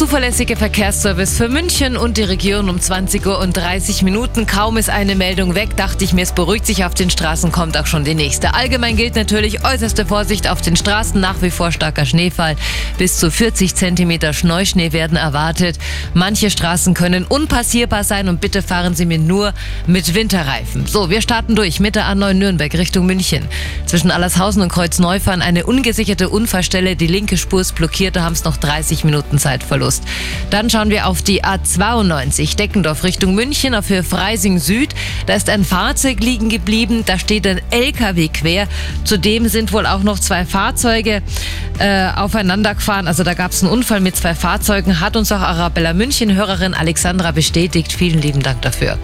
zuverlässige Verkehrsservice für München und die Region um 20 Uhr und 30 Minuten. Kaum ist eine Meldung weg, dachte ich mir, es beruhigt sich auf den Straßen, kommt auch schon die nächste. Allgemein gilt natürlich äußerste Vorsicht auf den Straßen, nach wie vor starker Schneefall. Bis zu 40 Zentimeter Schneuschnee werden erwartet. Manche Straßen können unpassierbar sein und bitte fahren Sie mir nur mit Winterreifen. So, wir starten durch mit der A9 Nürnberg Richtung München. Zwischen Allershausen und Kreuzneufern eine ungesicherte Unfallstelle. Die linke Spur ist blockiert, da haben es noch 30 Minuten Zeitverlust. Dann schauen wir auf die A92 Deckendorf Richtung München auf Höhe Freising Süd. Da ist ein Fahrzeug liegen geblieben, da steht ein LKW quer. Zudem sind wohl auch noch zwei Fahrzeuge äh, aufeinander gefahren. Also da gab es einen Unfall mit zwei Fahrzeugen, hat uns auch Arabella München Hörerin Alexandra bestätigt. Vielen lieben Dank dafür.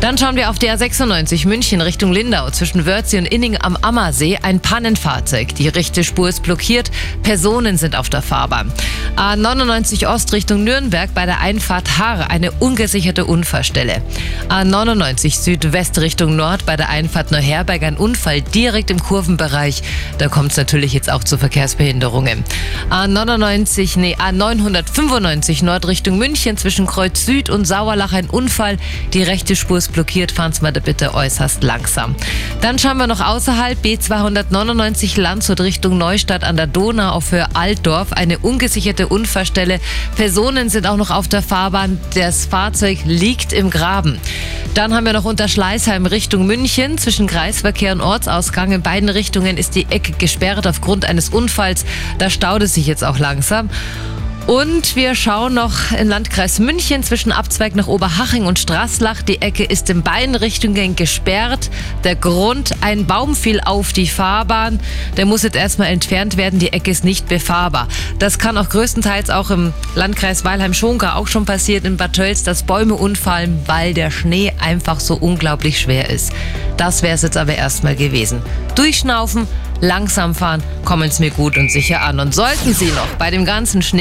Dann schauen wir auf die A96 München Richtung Lindau zwischen Wörthsee und Inning am Ammersee. Ein Pannenfahrzeug. Die rechte Spur ist blockiert. Personen sind auf der Fahrbahn. A99 Ost Richtung Nürnberg bei der Einfahrt Haare eine ungesicherte Unfallstelle. A99 Südwest Richtung Nord bei der Einfahrt Neuherberg ein Unfall direkt im Kurvenbereich. Da kommt es natürlich jetzt auch zu Verkehrsbehinderungen. A99, nee, A995 Nord Richtung München zwischen Kreuz Süd und Sauerlach ein Unfall. Die rechte Spur ist blockiert, fahren Sie mal bitte äußerst langsam. Dann schauen wir noch außerhalb B299 Landshut Richtung Neustadt an der Donau auf Höhe Altdorf eine ungesicherte Unfallstelle. Personen sind auch noch auf der Fahrbahn. Das Fahrzeug liegt im Graben. Dann haben wir noch unter Schleißheim Richtung München. Zwischen Kreisverkehr und Ortsausgang in beiden Richtungen ist die Ecke gesperrt aufgrund eines Unfalls. Da staut es sich jetzt auch langsam. Und wir schauen noch im Landkreis München zwischen Abzweig nach Oberhaching und Straßlach. Die Ecke ist in beiden Richtungen gesperrt. Der Grund, ein Baum fiel auf die Fahrbahn. Der muss jetzt erstmal entfernt werden. Die Ecke ist nicht befahrbar. Das kann auch größtenteils auch im Landkreis Weilheim-Schonka auch schon passiert in Bad Tölz, dass Bäume umfallen, weil der Schnee einfach so unglaublich schwer ist. Das wäre es jetzt aber erstmal gewesen. Durchschnaufen, langsam fahren, kommen es mir gut und sicher an. Und sollten Sie noch bei dem ganzen Schnee